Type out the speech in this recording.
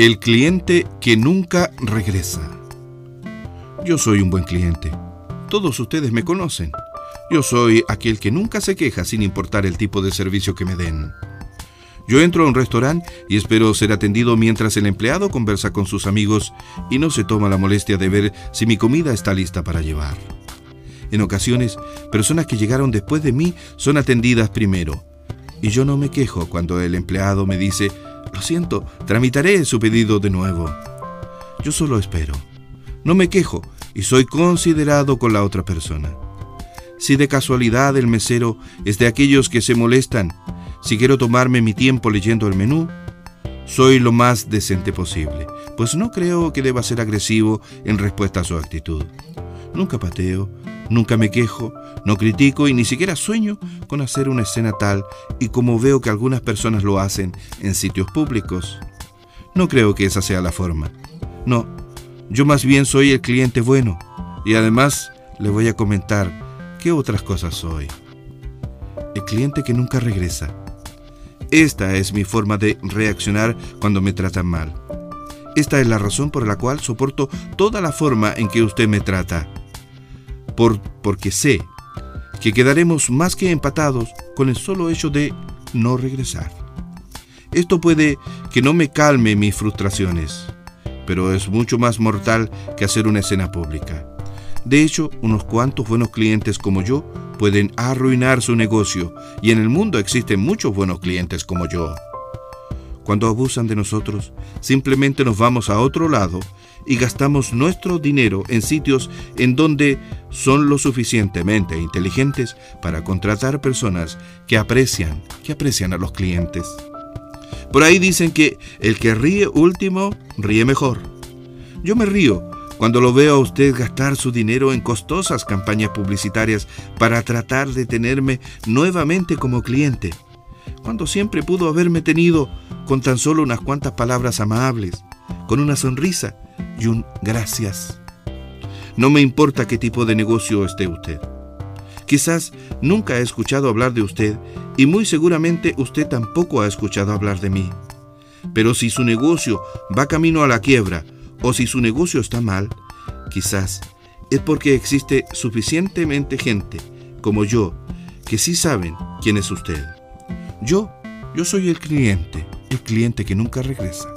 El cliente que nunca regresa. Yo soy un buen cliente. Todos ustedes me conocen. Yo soy aquel que nunca se queja sin importar el tipo de servicio que me den. Yo entro a un restaurante y espero ser atendido mientras el empleado conversa con sus amigos y no se toma la molestia de ver si mi comida está lista para llevar. En ocasiones, personas que llegaron después de mí son atendidas primero. Y yo no me quejo cuando el empleado me dice, lo siento, tramitaré su pedido de nuevo. Yo solo espero. No me quejo y soy considerado con la otra persona. Si de casualidad el mesero es de aquellos que se molestan si quiero tomarme mi tiempo leyendo el menú, soy lo más decente posible, pues no creo que deba ser agresivo en respuesta a su actitud. Nunca pateo, nunca me quejo, no critico y ni siquiera sueño con hacer una escena tal y como veo que algunas personas lo hacen en sitios públicos. No creo que esa sea la forma. No, yo más bien soy el cliente bueno y además le voy a comentar qué otras cosas soy. El cliente que nunca regresa esta es mi forma de reaccionar cuando me tratan mal. Esta es la razón por la cual soporto toda la forma en que usted me trata. Por, porque sé que quedaremos más que empatados con el solo hecho de no regresar. Esto puede que no me calme mis frustraciones, pero es mucho más mortal que hacer una escena pública. De hecho, unos cuantos buenos clientes como yo pueden arruinar su negocio y en el mundo existen muchos buenos clientes como yo. Cuando abusan de nosotros, simplemente nos vamos a otro lado y gastamos nuestro dinero en sitios en donde son lo suficientemente inteligentes para contratar personas que aprecian, que aprecian a los clientes. Por ahí dicen que el que ríe último ríe mejor. Yo me río cuando lo veo a usted gastar su dinero en costosas campañas publicitarias para tratar de tenerme nuevamente como cliente, cuando siempre pudo haberme tenido con tan solo unas cuantas palabras amables, con una sonrisa y un gracias. No me importa qué tipo de negocio esté usted. Quizás nunca he escuchado hablar de usted y muy seguramente usted tampoco ha escuchado hablar de mí. Pero si su negocio va camino a la quiebra o si su negocio está mal, quizás es porque existe suficientemente gente como yo que sí saben quién es usted. Yo, yo soy el cliente, el cliente que nunca regresa.